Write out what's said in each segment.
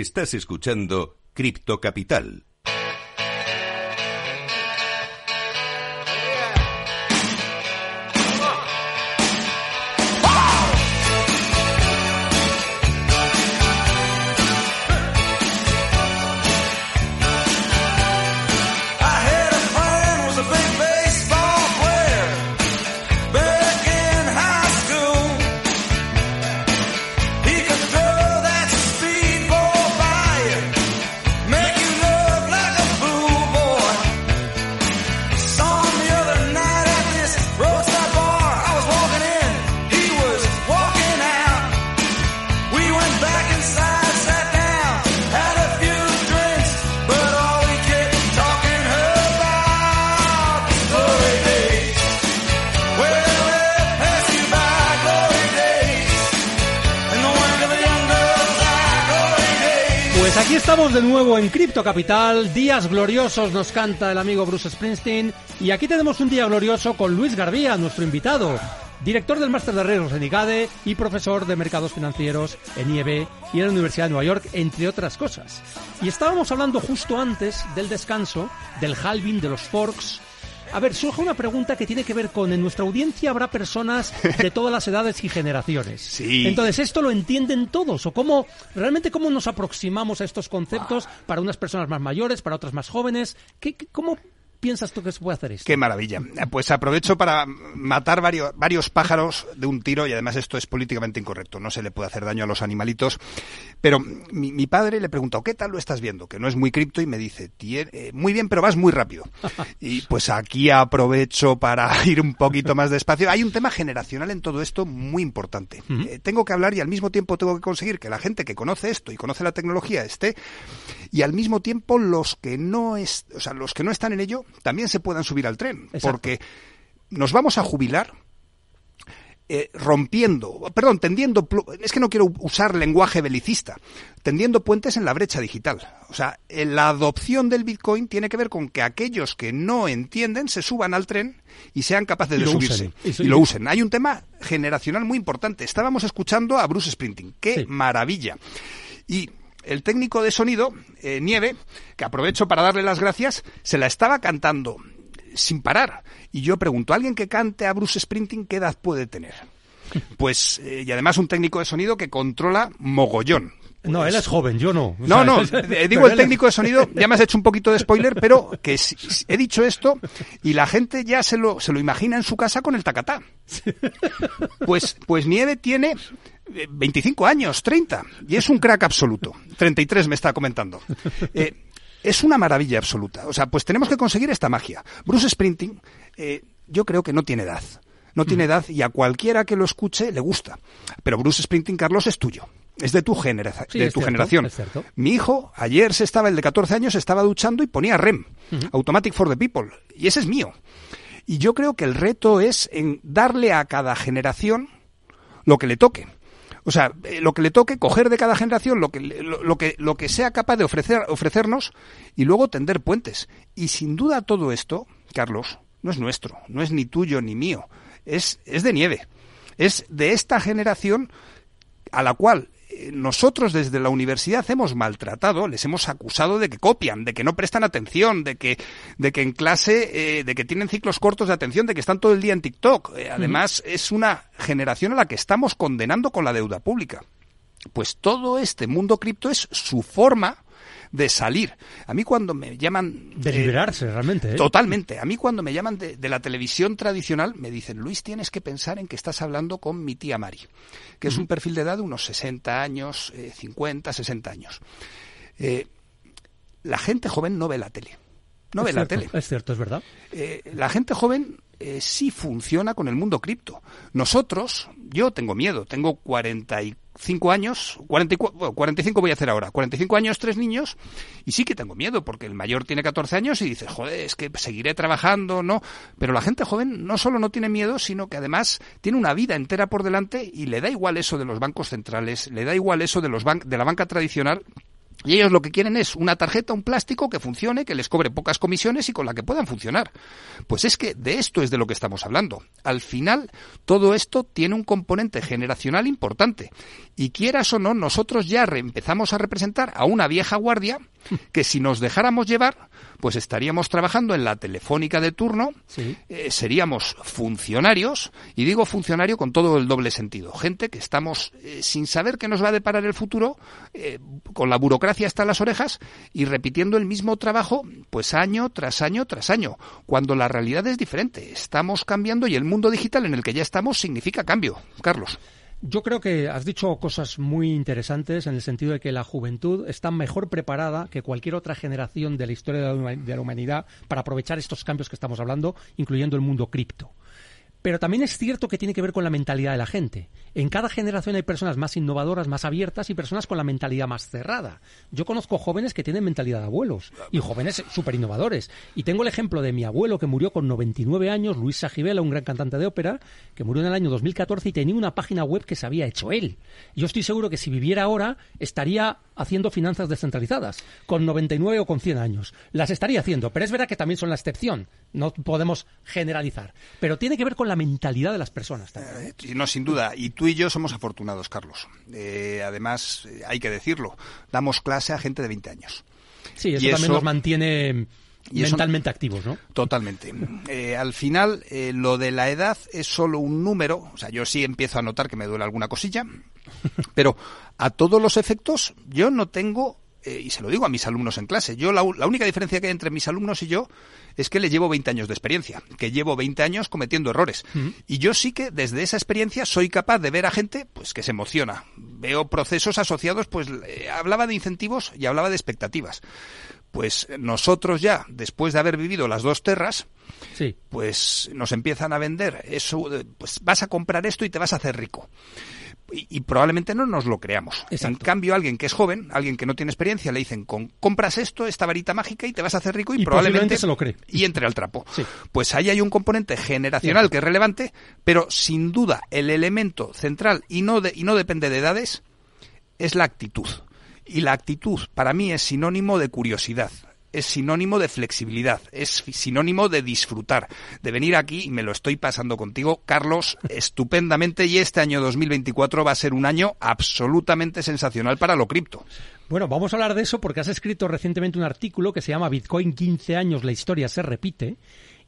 Estás escuchando Cripto Capital. Estamos de nuevo en Cripto Capital. Días gloriosos nos canta el amigo Bruce Springsteen. Y aquí tenemos un día glorioso con Luis Garbía, nuestro invitado. Director del Máster de Riesgos en ICADE y profesor de Mercados Financieros en IEB y en la Universidad de Nueva York, entre otras cosas. Y estábamos hablando justo antes del descanso, del halving, de los forks, a ver, surge una pregunta que tiene que ver con en nuestra audiencia habrá personas de todas las edades y generaciones. Sí. Entonces, ¿esto lo entienden todos? ¿O cómo, realmente cómo nos aproximamos a estos conceptos para unas personas más mayores, para otras más jóvenes? ¿Qué, qué- ¿Cómo piensas tú que se puede hacer esto? Qué maravilla. Pues aprovecho para matar varios, varios pájaros de un tiro y además esto es políticamente incorrecto. No se le puede hacer daño a los animalitos. Pero mi, mi padre le preguntó, ¿qué tal lo estás viendo? Que no es muy cripto y me dice, "Tie- eh, muy bien, pero vas muy rápido. Y pues aquí aprovecho para ir un poquito más despacio. Hay un tema generacional en todo esto muy importante. Eh, tengo que hablar y al mismo tiempo tengo que conseguir que la gente que conoce esto y conoce la tecnología esté y al mismo tiempo los que no es, o sea, los que no están en ello también se puedan subir al tren, Exacto. porque nos vamos a jubilar eh, rompiendo, perdón, tendiendo, es que no quiero usar lenguaje belicista, tendiendo puentes en la brecha digital. O sea, eh, la adopción del Bitcoin tiene que ver con que aquellos que no entienden se suban al tren y sean capaces Y de subirse usen. Y lo usen. Hay un tema generacional muy importante. Estábamos escuchando a Bruce Sprinting. ¡Qué Sí. maravilla! Y el técnico de sonido, eh, Nieve, que aprovecho para darle las gracias, se la estaba cantando sin parar. Y yo pregunto, ¿alguien que cante a Bruce Sprinting qué edad puede tener? Pues, eh, y además un técnico de sonido que controla mogollón. No, él es joven, yo no. No, no, eh, digo el técnico de sonido, ya me has hecho un poquito de spoiler, pero que si- si- he dicho esto y la gente ya se lo, se lo imagina en su casa con el tacatá. Pues, pues Nieve tiene 25 años, 30, y es un crack absoluto. 33 me está comentando. Eh, es una maravilla absoluta. O sea, pues tenemos que conseguir esta magia. Bruce Sprinting, eh, yo creo que no tiene edad. No tiene edad y a cualquiera que lo escuche le gusta. Pero Bruce Sprinting, Carlos, es tuyo. Es de tu, genera- Sí, de tu cierto, generación. es cierto. Mi hijo, ayer se estaba, el de 14 años, estaba duchando y ponía REM, Automatic for the People, y ese es mío. Y yo creo que el reto es en darle a cada generación lo que le toque. O sea, eh, lo que le toque, coger de cada generación lo que, lo, lo que, lo que sea capaz de ofrecer, ofrecernos y luego tender puentes. Y sin duda todo esto, Carlos, no es nuestro, no es ni tuyo ni mío, es, es de nieve. Es de esta generación a la cual nosotros desde la universidad hemos maltratado, les hemos acusado de que copian, de que no prestan atención, de que, de que en clase, eh, de que tienen ciclos cortos de atención, de que están todo el día en TikTok. Eh, además, es una generación a la que estamos condenando con la deuda pública. Pues todo este mundo cripto es su forma de salir. A mí cuando me llaman... De eh, liberarse, realmente. ¿eh? Totalmente. A mí cuando me llaman de, de la televisión tradicional me dicen, Luis, tienes que pensar en que estás hablando con mi tía Mari, que es un perfil de edad de unos 60 años, eh, 50, 60 años. Eh, la gente joven no ve la tele. No Es ve la cierto, tele. Es cierto, es verdad. La gente joven eh, sí funciona con el mundo cripto. Nosotros, yo tengo miedo, tengo 45 años, 44, bueno, 45 voy a hacer ahora, 45 años, tres niños, y sí que tengo miedo, porque el mayor tiene 14 años y dice, joder, es que seguiré trabajando, ¿no? Pero la gente joven no solo no tiene miedo, sino que además tiene una vida entera por delante y le da igual eso de los bancos centrales, le da igual eso de, los de la banca tradicional, Y ellos lo que quieren es una tarjeta, un plástico que funcione, que les cobre pocas comisiones y con la que puedan funcionar. Pues es que de esto es de lo que estamos hablando. Al final, todo esto tiene un componente generacional importante. Y quieras o no, nosotros ya empezamos a representar a una vieja guardia que si nos dejáramos llevar, pues estaríamos trabajando en la telefónica de turno, Sí. eh, seríamos funcionarios, y digo funcionario con todo el doble sentido, gente que estamos eh, sin saber qué nos va a deparar el futuro, eh, con la burocracia hasta las orejas y repitiendo el mismo trabajo, pues año tras año tras año, cuando la realidad es diferente. Estamos cambiando y el mundo digital en el que ya estamos significa cambio. Carlos. Yo creo que has dicho cosas muy interesantes en el sentido de que la juventud está mejor preparada que cualquier otra generación de la historia de la humanidad para aprovechar estos cambios que estamos hablando, incluyendo el mundo cripto. Pero también es cierto que tiene que ver con la mentalidad de la gente. En cada generación hay personas más innovadoras, más abiertas y personas con la mentalidad más cerrada. Yo conozco jóvenes que tienen mentalidad de abuelos y jóvenes súper innovadores. Y tengo el ejemplo de mi abuelo que murió con 99 años, Luis Sajibela, un gran cantante de ópera, que murió en el año 2014 y tenía una página web que se había hecho él. Yo estoy seguro que si viviera ahora estaría haciendo finanzas descentralizadas, con 99 o con 100 años. Las estaría haciendo, pero es verdad que también son la excepción. No podemos generalizar. Pero tiene que ver con la mentalidad de las personas también. Eh, No, sin duda. Y tú y yo somos afortunados, Carlos. Eh, además, eh, hay que decirlo, damos clase a gente de 20 años. Sí, eso Y también eso- nos mantiene y eso- mentalmente activos, ¿no? Totalmente. Eh, al final, eh, lo de la edad es solo un número. O sea, yo sí empiezo a notar que me duele alguna cosilla. Pero a todos los efectos, yo no tengo, eh, y se lo digo a mis alumnos en clase, yo la, la única diferencia que hay entre mis alumnos y yo es que le llevo 20 años de experiencia, que llevo 20 años cometiendo errores. Y yo sí que desde esa experiencia soy capaz de ver a gente pues que se emociona. Veo procesos asociados, pues eh, hablaba de incentivos y hablaba de expectativas. Pues nosotros ya, después de haber vivido las dos terras, Sí. pues nos empiezan a vender eso, pues vas a comprar esto y te vas a hacer rico. Y, y probablemente no nos lo creamos. Exacto. En cambio, alguien que es joven, alguien que no tiene experiencia, le dicen, con, compras esto, esta varita mágica y te vas a hacer rico y, Y probablemente se lo cree. y entre al trapo. Sí. Pues ahí hay un componente generacional que es relevante, pero sin duda el elemento central y no, de- y no depende de edades es la actitud. Y la actitud para mí es sinónimo de curiosidad, es sinónimo de flexibilidad, es sinónimo de disfrutar, de venir aquí y me lo estoy pasando contigo, Carlos, estupendamente y este año 2024 va a ser un año absolutamente sensacional para lo cripto. Bueno, vamos a hablar de eso porque has escrito recientemente un artículo que se llama Bitcoin 15 años, la historia se repite.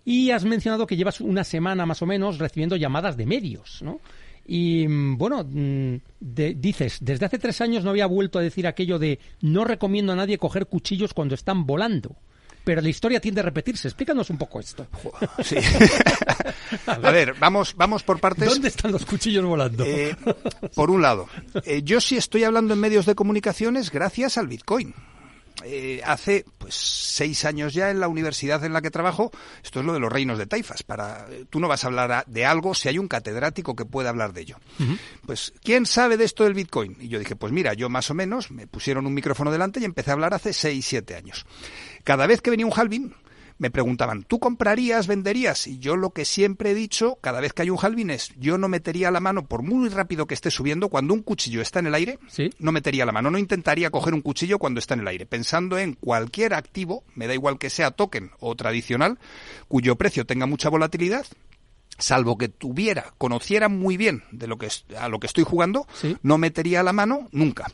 Y has mencionado que llevas una semana más o menos recibiendo llamadas de medios, ¿no? Y mm, bueno, mm, de- dices, desde hace tres años no había vuelto a decir aquello de no recomiendo a nadie coger cuchillos cuando están volando. Pero la historia tiende a repetirse. Explícanos un poco esto. Sí. a ver, vamos, vamos por partes. ¿Dónde están los cuchillos volando? Eh, por un lado, eh, yo sí estoy hablando en medios de comunicaciones gracias al Bitcoin. Eh, hace pues seis años ya en la universidad en la que trabajo, esto es lo de los reinos de taifas. Para, eh, tú no vas a hablar de algo si hay un catedrático que pueda hablar de ello. Pues, ¿quién sabe de esto del Bitcoin? Y yo dije, pues mira, yo más o menos, me pusieron un micrófono delante y empecé a hablar hace seis, siete años. Cada vez que venía un halving, me preguntaban, ¿tú comprarías, venderías? Y yo lo que siempre he dicho, cada vez que hay un halving es, yo no metería la mano, por muy rápido que esté subiendo, cuando un cuchillo está en el aire, Sí. no metería la mano, no intentaría coger un cuchillo cuando está en el aire, pensando en cualquier activo, me da igual que sea token o tradicional, cuyo precio tenga mucha volatilidad, salvo que tuviera, conociera muy bien de lo que a lo que estoy jugando, Sí. no metería la mano nunca.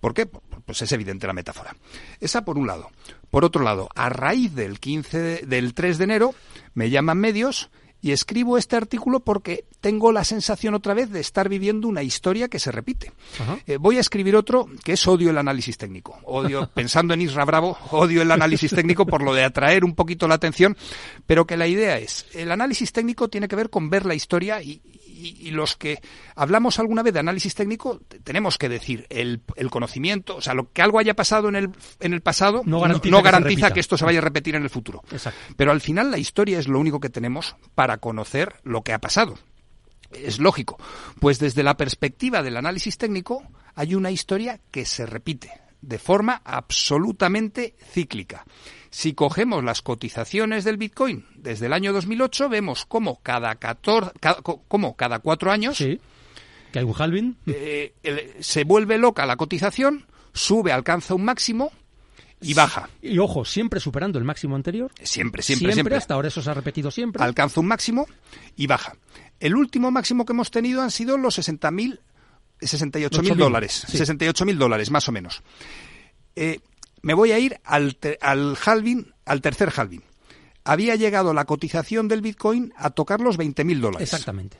¿Por qué? Pues es evidente la metáfora. Esa por un lado. Por otro lado, a raíz del 15 de- del 3 de enero me llaman medios y escribo este artículo porque tengo la sensación otra vez de estar viviendo una historia que se repite. Eh, voy a escribir otro que es odio el análisis técnico. Odio, pensando en Isra Bravo, odio el análisis técnico por lo de atraer un poquito la atención, pero que la idea es, el análisis técnico tiene que ver con ver la historia y, y- y los que hablamos alguna vez de análisis técnico te- tenemos que decir el, el conocimiento, o sea, lo que algo haya pasado en el, en el pasado No garantiza no que garantiza que esto se vaya a repetir en el futuro. Exacto. Pero al final la historia es lo único que tenemos para conocer lo que ha pasado. Es lógico. Pues desde la perspectiva del análisis técnico hay una historia que se repite de forma absolutamente cíclica. Si cogemos las cotizaciones del Bitcoin desde el año 2008, vemos cómo cada, 14, ca- co- cómo cada cuatro años Sí. Que hay un halving. eh, se vuelve loca la cotización, sube, alcanza un máximo y baja. Y ojo, siempre superando el máximo anterior. Siempre, siempre, siempre. hasta ahora eso se ha repetido siempre. Alcanza un máximo y baja. El último máximo que hemos tenido han sido los 60.000, 68.000 8.000, dólares. sí. 68.000 dólares, más o menos. Eh, me voy a ir al, al halving, al tercer halving. Había llegado la cotización del Bitcoin a tocar los 20.000 dólares. Exactamente.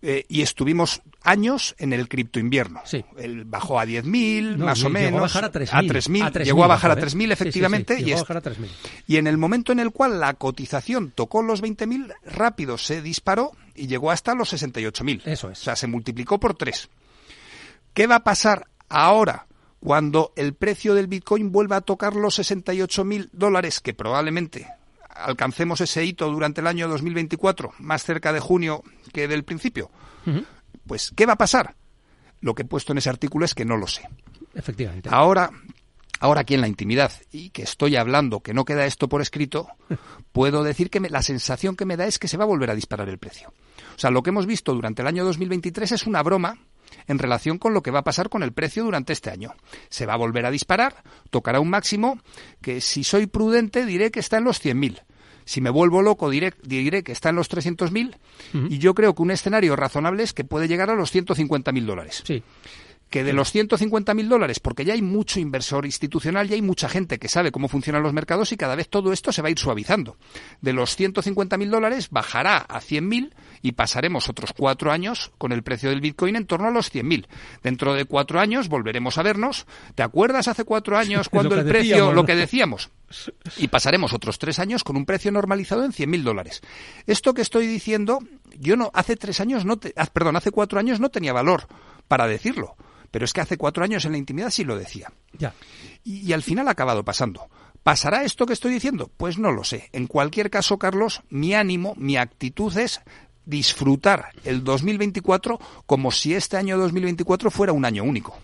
Eh, y estuvimos años en el cripto invierno. Sí. Bajó a 10.000, No, más o llegó menos. a bajar a 3.000. A 3.000, A 3.000 llegó a bajar a bajó, ¿eh? 3.000 Sí, sí, sí, efectivamente. y, llegó bajar a 3.000. y en el momento en el cual la cotización tocó los 20.000, rápido se disparó y llegó hasta los 68.000. Eso es. O sea, se multiplicó por 3. ¿Qué va a pasar ahora cuando el precio del Bitcoin vuelva a tocar los 68.000 dólares, que probablemente alcancemos ese hito durante el año 2024, más cerca de junio que del principio? Pues, ¿qué va a pasar? Lo que he puesto en ese artículo es que no lo sé. Efectivamente. Ahora, ahora aquí en la intimidad y que estoy hablando, que no queda esto por escrito, puedo decir que me- la sensación que me da es que se va a volver a disparar el precio. O sea, lo que hemos visto durante el año 2023 es una broma en relación con lo que va a pasar con el precio durante este año. Se va a volver a disparar, tocará un máximo que si soy prudente diré que está en los 100.000. Si me vuelvo loco diré, diré que está en los 300.000 y yo creo que un escenario razonable es que puede llegar a los 150.000 dólares Sí. Que de los 150.000 dólares, porque ya hay mucho inversor institucional, ya hay mucha gente que sabe cómo funcionan los mercados y cada vez todo esto se va a ir suavizando. De los 150.000 dólares bajará a 100.000 y pasaremos otros cuatro años con el precio del Bitcoin en torno a los 100.000. Dentro de cuatro años volveremos a vernos. ¿Te acuerdas hace cuatro años cuando el precio, decíamos, lo que decíamos? Y pasaremos otros tres años con un precio normalizado en 100.000 dólares. Esto que estoy diciendo, yo no, hace tres años no, te- ah, perdón, hace cuatro años no tenía valor para decirlo. Pero es que hace cuatro años en la intimidad sí lo decía. Ya. Y, y al final ha acabado pasando. ¿Pasará esto que estoy diciendo? Pues no lo sé. En cualquier caso, Carlos, mi ánimo, mi actitud es disfrutar el 2024 como si este año 2024 fuera un año único.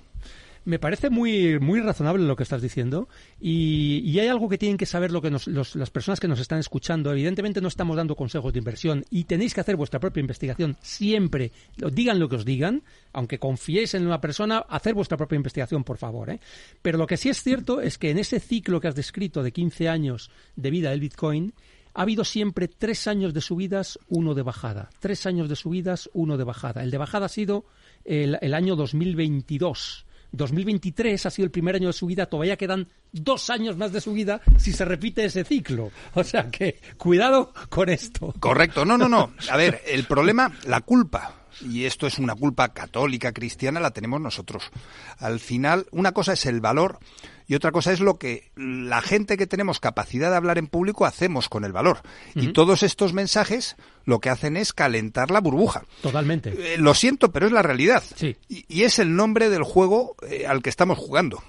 Me parece muy, muy razonable lo que estás diciendo y, y hay algo que tienen que saber lo que nos- los- las personas que nos están escuchando. Evidentemente no estamos dando consejos de inversión y tenéis que hacer vuestra propia investigación siempre. Digan lo que os digan, aunque confiéis en una persona, hacer vuestra propia investigación, por favor. ¿eh? Pero lo que sí es cierto es que en ese ciclo que has descrito de 15 años de vida del Bitcoin, ha habido siempre tres años de subidas, uno de bajada. Tres años de subidas, uno de bajada. El de bajada ha sido el, el año 2022. 2023 ha sido el primer año de subida, todavía quedan dos años más de subida si se repite ese ciclo. O sea que cuidado con esto. Correcto, no, no, no. A ver, el problema, la culpa, y esto es una culpa católica, cristiana, la tenemos nosotros. Al final, una cosa es el valor y otra cosa es lo que la gente que tenemos capacidad de hablar en público hacemos con el valor. Y todos estos mensajes lo que hacen es calentar la burbuja. Totalmente. Eh, lo siento, pero es la realidad. Sí. Y, y es el nombre del juego eh, al que estamos jugando.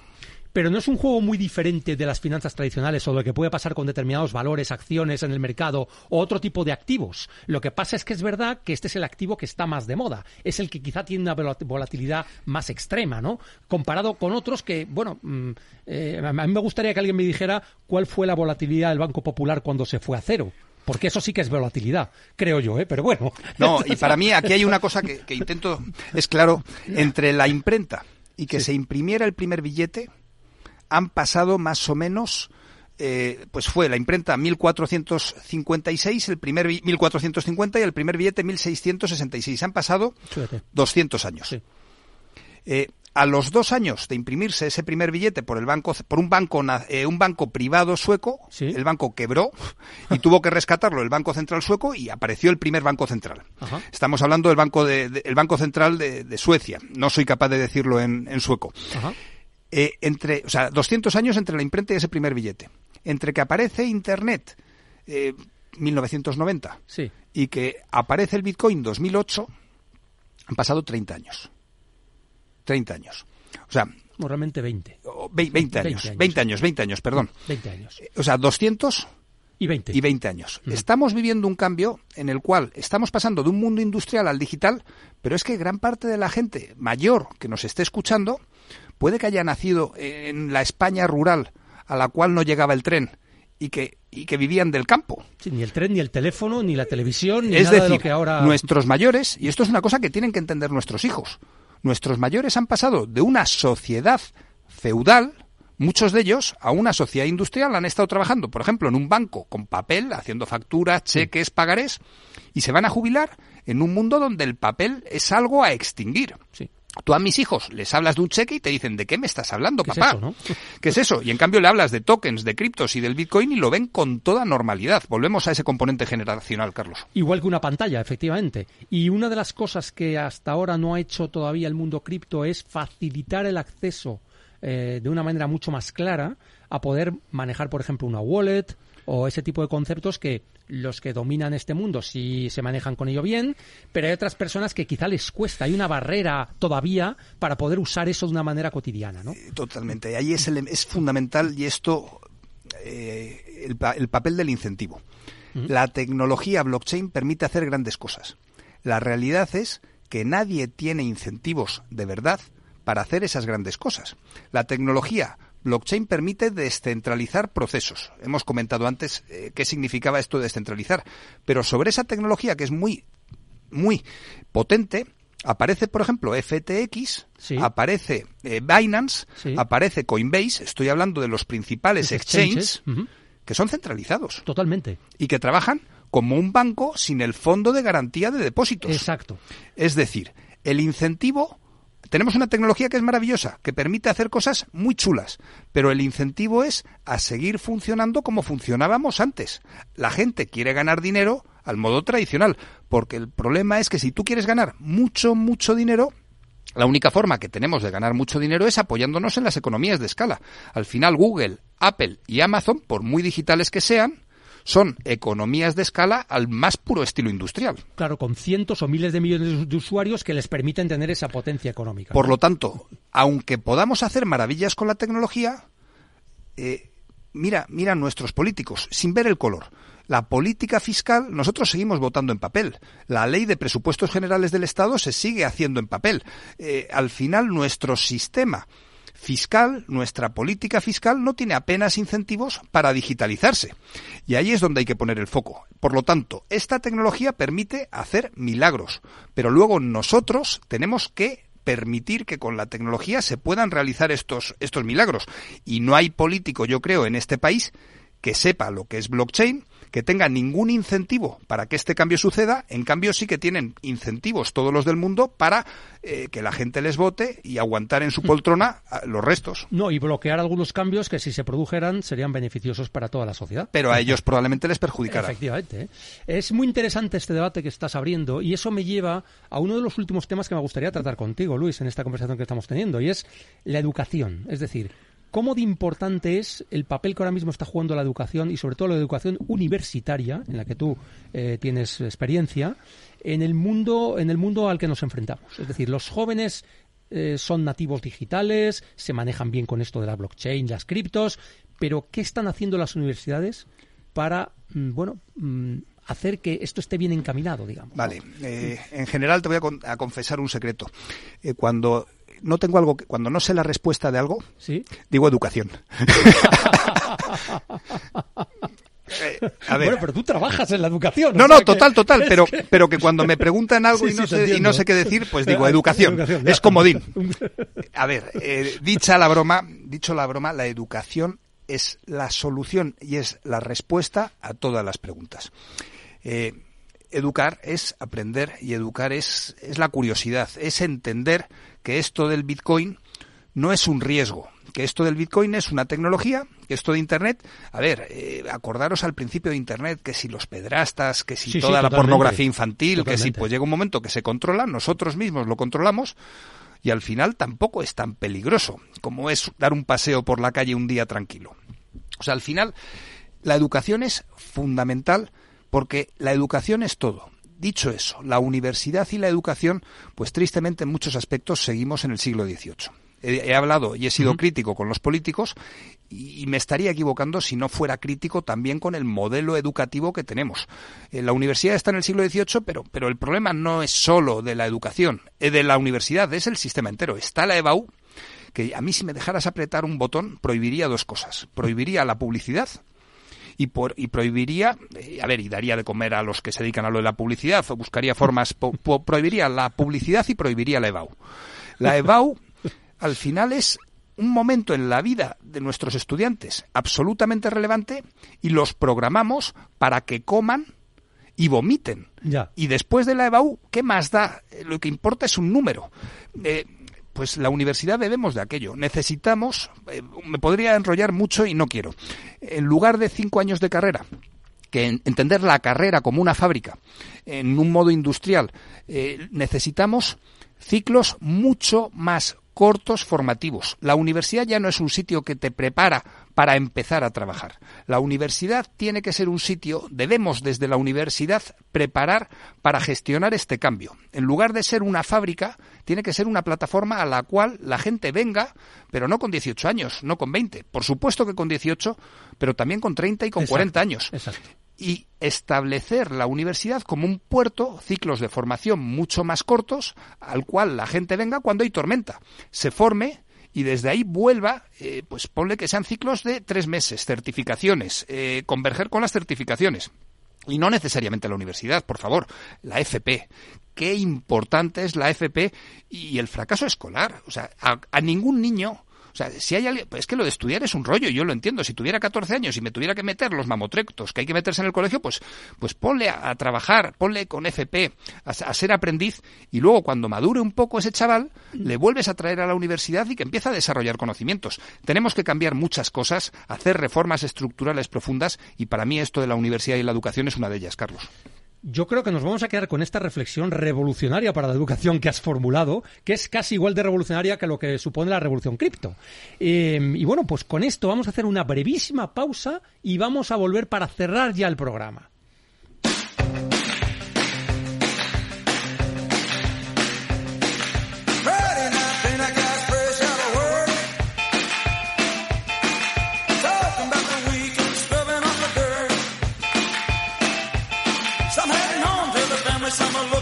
Pero no es un juego muy diferente de las finanzas tradicionales o de lo que puede pasar con determinados valores, acciones en el mercado o otro tipo de activos. Lo que pasa es que es verdad que este es el activo que está más de moda. Es el que quizá tiene una volat- volatilidad más extrema, ¿no? Comparado con otros que, bueno, mm, eh, a mí me gustaría que alguien me dijera cuál fue la volatilidad del Banco Popular cuando se fue a cero. Porque eso sí que es volatilidad, creo yo, ¿eh? Pero bueno. No, y para mí aquí hay una cosa que, que intento, es claro, entre la imprenta y que se imprimiera el primer billete, han pasado más o menos, eh, pues fue la imprenta 1456, el primer bi- 1450 y el primer billete 1666. Han pasado Fíjate. 200 años. Sí. Eh, a los dos años de imprimirse ese primer billete por el banco, por un banco, eh, un banco privado sueco, Sí. el banco quebró y tuvo que rescatarlo el Banco Central sueco y apareció el primer banco central. Ajá. Estamos hablando del banco de, de- el banco central de, de Suecia. No soy capaz de decirlo en, en sueco. Ajá. Eh, entre, o sea, 200 años entre la imprenta y ese primer billete. Entre que aparece Internet, eh, 1990, Sí. y que aparece el Bitcoin 2008, han pasado 30 años. 30 años. O sea, O realmente 20. o vei- 20 años. 20 años. 20 años, 20 años, perdón. 20 años. O sea, 200 Y 20. y 20 años. Estamos viviendo un cambio en el cual estamos pasando de un mundo industrial al digital, pero es que gran parte de la gente mayor que nos esté escuchando puede que haya nacido en la España rural a la cual no llegaba el tren y que, y que vivían del campo. Sí, ni el tren, ni el teléfono, ni la televisión, ni es nada decir, de lo que ahora... nuestros mayores, y esto es una cosa que tienen que entender nuestros hijos, nuestros mayores han pasado de una sociedad feudal, muchos de ellos a una sociedad industrial han estado trabajando, por ejemplo, en un banco con papel, haciendo facturas, cheques, pagarés, y se van a jubilar en un mundo donde el papel es algo a extinguir. Sí. Tú a mis hijos les hablas de un cheque y te dicen, ¿de qué me estás hablando, ¿Qué es papá? eso, no? ¿Qué es eso? Y en cambio le hablas de tokens, de criptos y del Bitcoin y lo ven con toda normalidad. Volvemos a ese componente generacional, Carlos. Igual que una pantalla, efectivamente. Y una de las cosas que hasta ahora no ha hecho todavía el mundo cripto es facilitar el acceso eh, de una manera mucho más clara a poder manejar, por ejemplo, una wallet o ese tipo de conceptos que los que dominan este mundo sí se manejan con ello bien, pero hay otras personas que quizá les cuesta. Hay una barrera todavía para poder usar eso de una manera cotidiana, ¿no? Totalmente. Ahí es, el- es fundamental y esto, eh, el, el papel del incentivo. La tecnología blockchain permite hacer grandes cosas. La realidad es que nadie tiene incentivos de verdad para hacer esas grandes cosas. La tecnología blockchain permite descentralizar procesos. Hemos comentado antes eh, qué significaba esto de descentralizar, pero sobre esa tecnología que es muy muy potente, aparece, por ejemplo, FTX, Sí. aparece eh, Binance, Sí. aparece Coinbase, estoy hablando de los principales Los exchanges, que son centralizados Totalmente. y que trabajan como un banco sin el fondo de garantía de depósitos. Exacto. Es decir, el incentivo, tenemos una tecnología que es maravillosa, que permite hacer cosas muy chulas, pero el incentivo es a seguir funcionando como funcionábamos antes. La gente quiere ganar dinero al modo tradicional, porque el problema es que si tú quieres ganar mucho, mucho dinero, la única forma que tenemos de ganar mucho dinero es apoyándonos en las economías de escala. Al final Google, Apple y Amazon, por muy digitales que sean, son economías de escala al más puro estilo industrial. Claro, con cientos o miles de millones de usuarios que les permiten tener esa potencia económica. Por lo tanto, aunque podamos hacer maravillas con la tecnología, eh, mira, mira nuestros políticos, sin ver el color. La política fiscal, nosotros seguimos votando en papel. La ley de presupuestos generales del Estado se sigue haciendo en papel. Eh, al final, nuestro sistema fiscal, nuestra política fiscal, no tiene apenas incentivos para digitalizarse. Y ahí es donde hay que poner el foco. Por lo tanto, esta tecnología permite hacer milagros, pero luego nosotros tenemos que permitir que con la tecnología se puedan realizar estos, estos milagros. Y no hay político, yo creo, en este país que sepa lo que es blockchain, que tenga ningún incentivo para que este cambio suceda, en cambio sí que tienen incentivos todos los del mundo para eh, que la gente les vote y aguantar en su poltrona a los restos. No, y bloquear algunos cambios que si se produjeran serían beneficiosos para toda la sociedad. Pero a ellos probablemente les perjudicará. Efectivamente. ¿eh? Es muy interesante este debate que estás abriendo y eso me lleva a uno de los últimos temas que me gustaría tratar contigo, Luis, en esta conversación que estamos teniendo, y es la educación. Es decir, ¿cómo de importante es el papel que ahora mismo está jugando la educación y sobre todo la educación universitaria, en la que tú eh, tienes experiencia, en el mundo, en el mundo al que nos enfrentamos? Es decir, los jóvenes eh, son nativos digitales, se manejan bien con esto de la blockchain, las criptos, pero ¿qué están haciendo las universidades para, mm, bueno, mm, hacer que esto esté bien encaminado, digamos? Vale, eh, en general te voy a, con- a confesar un secreto. Eh, cuando no tengo algo, que- cuando no sé la respuesta de algo, ¿Sí? digo educación. Eh, a ver. Bueno, pero tú trabajas en la educación. No, no, que- total, total, pero, que- pero que cuando me preguntan algo Sí, y, no sí, sé, y no sé qué decir, pues digo educación. educación, Es comodín. A ver, eh, dicha la broma, dicho la broma, la educación es la solución y es la respuesta a todas las preguntas. Eh, educar es aprender y educar es, es la curiosidad, es entender que esto del Bitcoin no es un riesgo, que esto del Bitcoin es una tecnología, que esto de Internet, a ver, eh, acordaros al principio de Internet que si los pedrastas, que si Sí, sí, toda la pornografía infantil, que si pues llega un momento que se controla, nosotros mismos lo controlamos y al final tampoco es tan peligroso como es dar un paseo por la calle un día tranquilo. O sea, al final la educación es fundamental porque la educación es todo. Dicho eso, la universidad y la educación, pues tristemente en muchos aspectos seguimos en el siglo XVIII. He, he hablado y he sido crítico con los políticos y, y me estaría equivocando si no fuera crítico también con el modelo educativo que tenemos. Eh, la universidad está en el siglo XVIII, pero, pero el problema no es solo de la educación, eh, de la universidad, es el sistema entero. Está la EBAU, que a mí si me dejaras apretar un botón prohibiría dos cosas. Prohibiría la publicidad y, por, y prohibiría, eh, a ver, y daría de comer a los que se dedican a lo de la publicidad, o buscaría formas, po- po- prohibiría la publicidad y prohibiría la EBAU. La EBAU, al final, es un momento en la vida de nuestros estudiantes absolutamente relevante y los programamos para que coman y vomiten. Ya. Y después de la EBAU, ¿qué más da? Eh, Lo que importa es un número. Eh, pues la universidad debemos de aquello. Necesitamos, eh, me podría enrollar mucho y no quiero. En lugar de cinco años de carrera, que en- entender la carrera como una fábrica en un modo industrial, eh, necesitamos ciclos mucho más cortos formativos. La universidad ya no es un sitio que te prepara para empezar a trabajar. La universidad tiene que ser un sitio, debemos desde la universidad preparar para gestionar este cambio. En lugar de ser una fábrica, tiene que ser una plataforma a la cual la gente venga, pero no con 18 años, no con 20. Por supuesto que con 18, pero también con 30 y con Exacto, 40 años Exacto. Y establecer la universidad como un puerto, ciclos de formación mucho más cortos, al cual la gente venga cuando hay tormenta, se forme y desde ahí vuelva, eh, pues ponle que sean ciclos de tres meses, certificaciones, eh, converger con las certificaciones. Y no necesariamente la universidad, por favor, la FP. Qué importante es la FP y el fracaso escolar. O sea, a, a ningún niño o sea, si hay alguien, pues es que lo de estudiar es un rollo, yo lo entiendo. Si tuviera 14 años y me tuviera que meter los mamotrectos que hay que meterse en el colegio, pues, pues ponle a, trabajar, ponle con FP, a, a ser aprendiz, y luego cuando madure un poco ese chaval, le vuelves a traer a la universidad y que empieza a desarrollar conocimientos. Tenemos que cambiar muchas cosas, hacer reformas estructurales profundas, y para mí esto de la universidad y la educación es una de ellas, Carlos. Yo creo que nos vamos a quedar con esta reflexión revolucionaria para la educación que has formulado, que es casi igual de revolucionaria que lo que supone la revolución cripto. Eh, y bueno, pues con esto vamos a hacer una brevísima pausa y vamos a volver para cerrar ya el programa.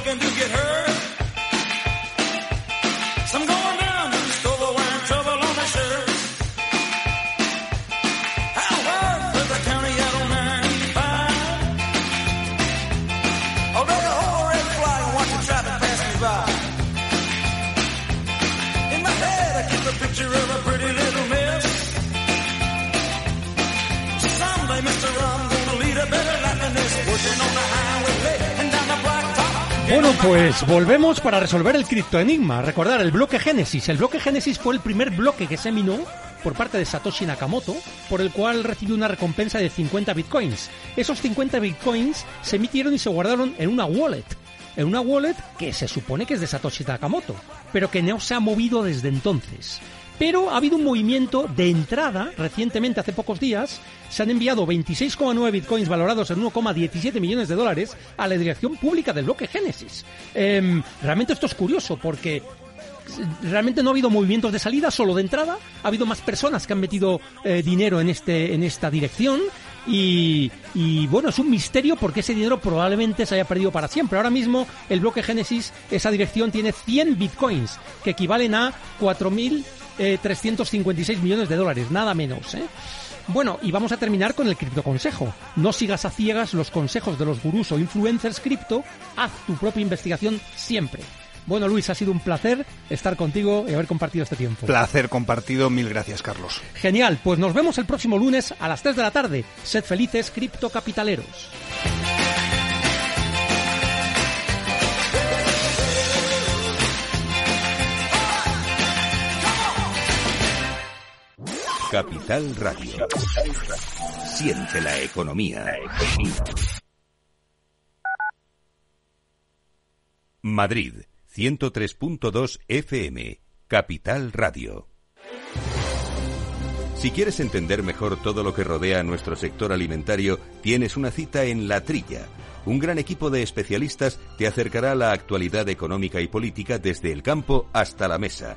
can do get hurt? Pues volvemos para resolver el criptoenigma. Recordar el bloque Génesis. El bloque Génesis fue el primer bloque que se minó por parte de Satoshi Nakamoto, por el cual recibió una recompensa de 50 bitcoins. Esos 50 bitcoins se emitieron y se guardaron en una wallet. En una wallet que se supone que es de Satoshi Nakamoto, pero que no se ha movido desde entonces. Pero ha habido un movimiento de entrada recientemente, hace pocos días, se han enviado 26,9 bitcoins valorados en 1,17 millones de dólares a la dirección pública del bloque Génesis. Em, realmente esto es curioso porque realmente no ha habido movimientos de salida, solo de entrada. Ha habido más personas que han metido eh, dinero en este en esta dirección y, y, bueno, es un misterio porque ese dinero probablemente se haya perdido para siempre. Ahora mismo el bloque Génesis, esa dirección tiene 100 bitcoins que equivalen a 4.356 millones de dólares, nada menos. ¿eh? Bueno, y vamos a terminar con el criptoconsejo. No sigas a ciegas los consejos de los gurús o influencers cripto, haz tu propia investigación siempre. Bueno, Luis, ha sido un placer estar contigo y haber compartido este tiempo. Placer compartido, mil gracias, Carlos. Genial, pues nos vemos el próximo lunes a las 3 de la tarde. Sed felices, criptocapitaleros. Capital Radio. Siente la economía. Madrid, 103.2 FM. Capital Radio. Si quieres entender mejor todo lo que rodea a nuestro sector alimentario, tienes una cita en La Trilla. Un gran equipo de especialistas te acercará a la actualidad económica y política desde el campo hasta la mesa.